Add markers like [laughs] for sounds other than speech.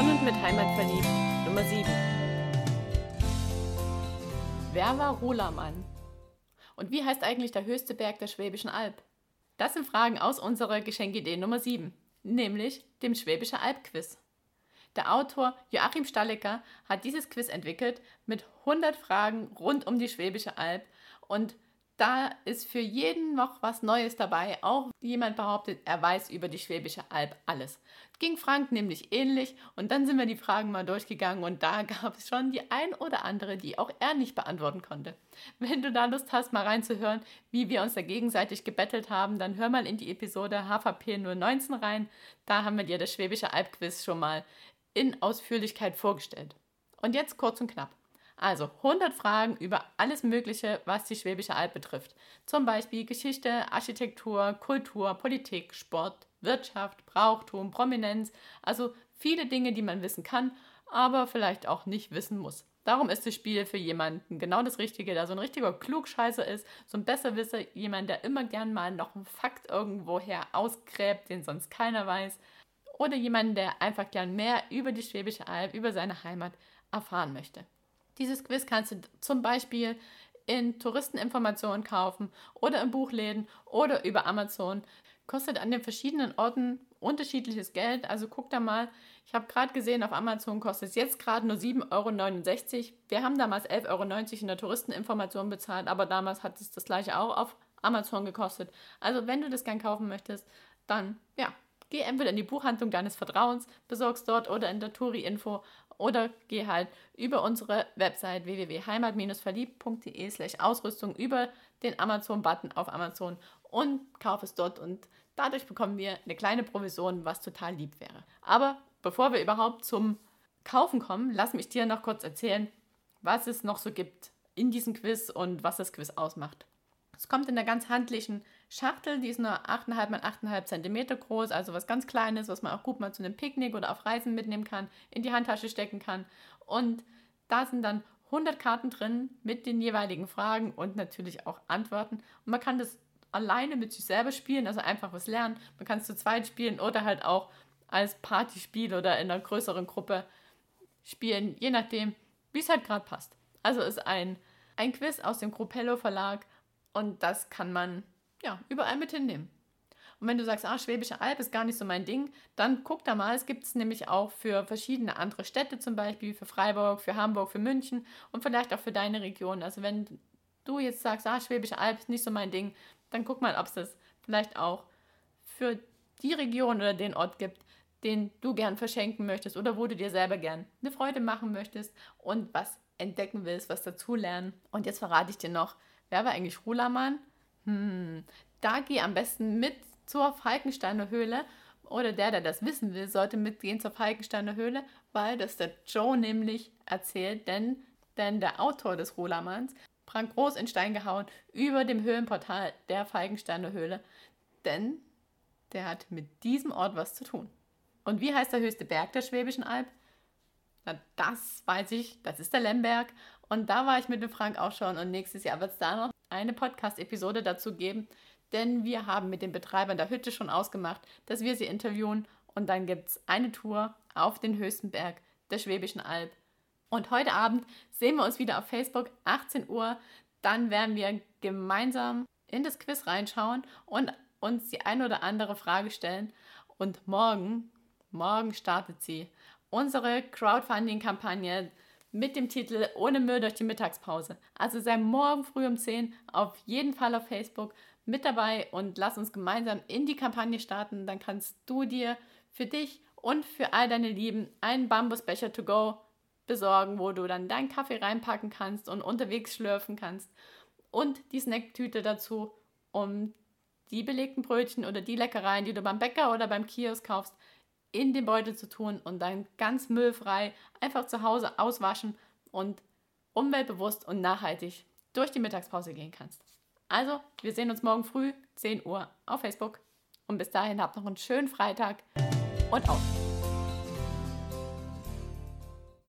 Von und mit Heimat verliebt, Nummer 7. Wer war Rolamann? Und wie heißt eigentlich der höchste Berg der Schwäbischen Alb? Das sind Fragen aus unserer Geschenkidee Nummer 7, nämlich dem Schwäbische Alb-Quiz. Der Autor Joachim Stallecker hat dieses Quiz entwickelt mit 100 Fragen rund um die Schwäbische Alb und da ist für jeden noch was Neues dabei. Auch jemand behauptet, er weiß über die Schwäbische Alb alles. Ging Frank nämlich ähnlich und dann sind wir die Fragen mal durchgegangen und da [laughs] gab es schon die ein oder andere, die auch er nicht beantworten konnte. Wenn du da Lust hast, mal reinzuhören, wie wir uns da gegenseitig gebettelt haben, dann hör mal in die Episode HVP 019 rein. Da haben wir dir das Schwäbische Alb-Quiz schon mal in Ausführlichkeit vorgestellt. Und jetzt kurz und knapp. Also 100 Fragen über alles Mögliche, was die Schwäbische Alb betrifft. Zum Beispiel Geschichte, Architektur, Kultur, Politik, Sport, Wirtschaft, Brauchtum, Prominenz. Also viele Dinge, die man wissen kann, aber vielleicht auch nicht wissen muss. Darum ist das Spiel für jemanden genau das Richtige, der so ein richtiger Klugscheißer ist, so ein Besserwisser, jemand, der immer gern mal noch einen Fakt irgendwoher ausgräbt, den sonst keiner weiß. Oder jemand, der einfach gern mehr über die Schwäbische Alb, über seine Heimat erfahren möchte. Dieses Quiz kannst du zum Beispiel in Touristeninformationen kaufen oder in Buchläden oder über Amazon. Kostet an den verschiedenen Orten unterschiedliches Geld. Also guck da mal. Ich habe gerade gesehen, auf Amazon kostet es jetzt gerade nur 7,69 Euro. Wir haben damals 11,90 Euro in der Touristeninformation bezahlt, aber damals hat es das gleiche auch auf Amazon gekostet. Also wenn du das gern kaufen möchtest, dann ja, geh entweder in die Buchhandlung deines Vertrauens, besorgst dort oder in der Touri-Info oder geh halt über unsere Website www.heimat-verliebt.de slash Ausrüstung über den Amazon-Button auf Amazon und kauf es dort und dadurch bekommen wir eine kleine Provision, was total lieb wäre. Aber bevor wir überhaupt zum Kaufen kommen, lass mich dir noch kurz erzählen, was es noch so gibt in diesem Quiz und was das Quiz ausmacht. Es kommt in der ganz handlichen Schachtel, die ist nur 8,5 mal 8,5 cm groß, also was ganz Kleines, was man auch gut mal zu einem Picknick oder auf Reisen mitnehmen kann, in die Handtasche stecken kann. Und da sind dann 100 Karten drin mit den jeweiligen Fragen und natürlich auch Antworten. Und man kann das alleine mit sich selber spielen, also einfach was lernen. Man kann es zu zweit spielen oder halt auch als Partyspiel oder in einer größeren Gruppe spielen, je nachdem, wie es halt gerade passt. Also ist ein, ein Quiz aus dem Gruppello Verlag und das kann man ja überall mit hinnehmen. Und wenn du sagst, ah, Schwäbische Alb ist gar nicht so mein Ding, dann guck da mal. Es gibt es nämlich auch für verschiedene andere Städte, zum Beispiel für Freiburg, für Hamburg, für München und vielleicht auch für deine Region. Also wenn du jetzt sagst, ah, Schwäbische Alb ist nicht so mein Ding, dann guck mal, ob es das vielleicht auch für die Region oder den Ort gibt, den du gern verschenken möchtest oder wo du dir selber gern eine Freude machen möchtest und was entdecken willst, was dazulernen. Und jetzt verrate ich dir noch, Wer war eigentlich Rulamann? Hm, da geh am besten mit zur Falkensteiner Höhle. Oder der, der das wissen will, sollte mitgehen zur Falkensteiner Höhle, weil das der Joe nämlich erzählt, denn, denn der Autor des Rulamanns prangt groß in Stein gehauen über dem Höhlenportal der Falkensteiner Höhle, denn der hat mit diesem Ort was zu tun. Und wie heißt der höchste Berg der Schwäbischen Alb? Na, das weiß ich, das ist der Lemberg. Und da war ich mit dem Frank auch schon. Und nächstes Jahr wird es da noch eine Podcast-Episode dazu geben. Denn wir haben mit den Betreibern der Hütte schon ausgemacht, dass wir sie interviewen. Und dann gibt es eine Tour auf den höchsten Berg der Schwäbischen Alb. Und heute Abend sehen wir uns wieder auf Facebook, 18 Uhr. Dann werden wir gemeinsam in das Quiz reinschauen und uns die eine oder andere Frage stellen. Und morgen, morgen startet sie unsere Crowdfunding-Kampagne mit dem Titel Ohne Müll durch die Mittagspause. Also sei morgen früh um 10 auf jeden Fall auf Facebook mit dabei und lass uns gemeinsam in die Kampagne starten. Dann kannst du dir für dich und für all deine Lieben einen Bambusbecher to go besorgen, wo du dann deinen Kaffee reinpacken kannst und unterwegs schlürfen kannst. Und die Snacktüte dazu, um die belegten Brötchen oder die Leckereien, die du beim Bäcker oder beim Kiosk kaufst, in den Beutel zu tun und dann ganz müllfrei einfach zu Hause auswaschen und umweltbewusst und nachhaltig durch die Mittagspause gehen kannst. Also, wir sehen uns morgen früh, 10 Uhr, auf Facebook. Und bis dahin habt noch einen schönen Freitag und auf.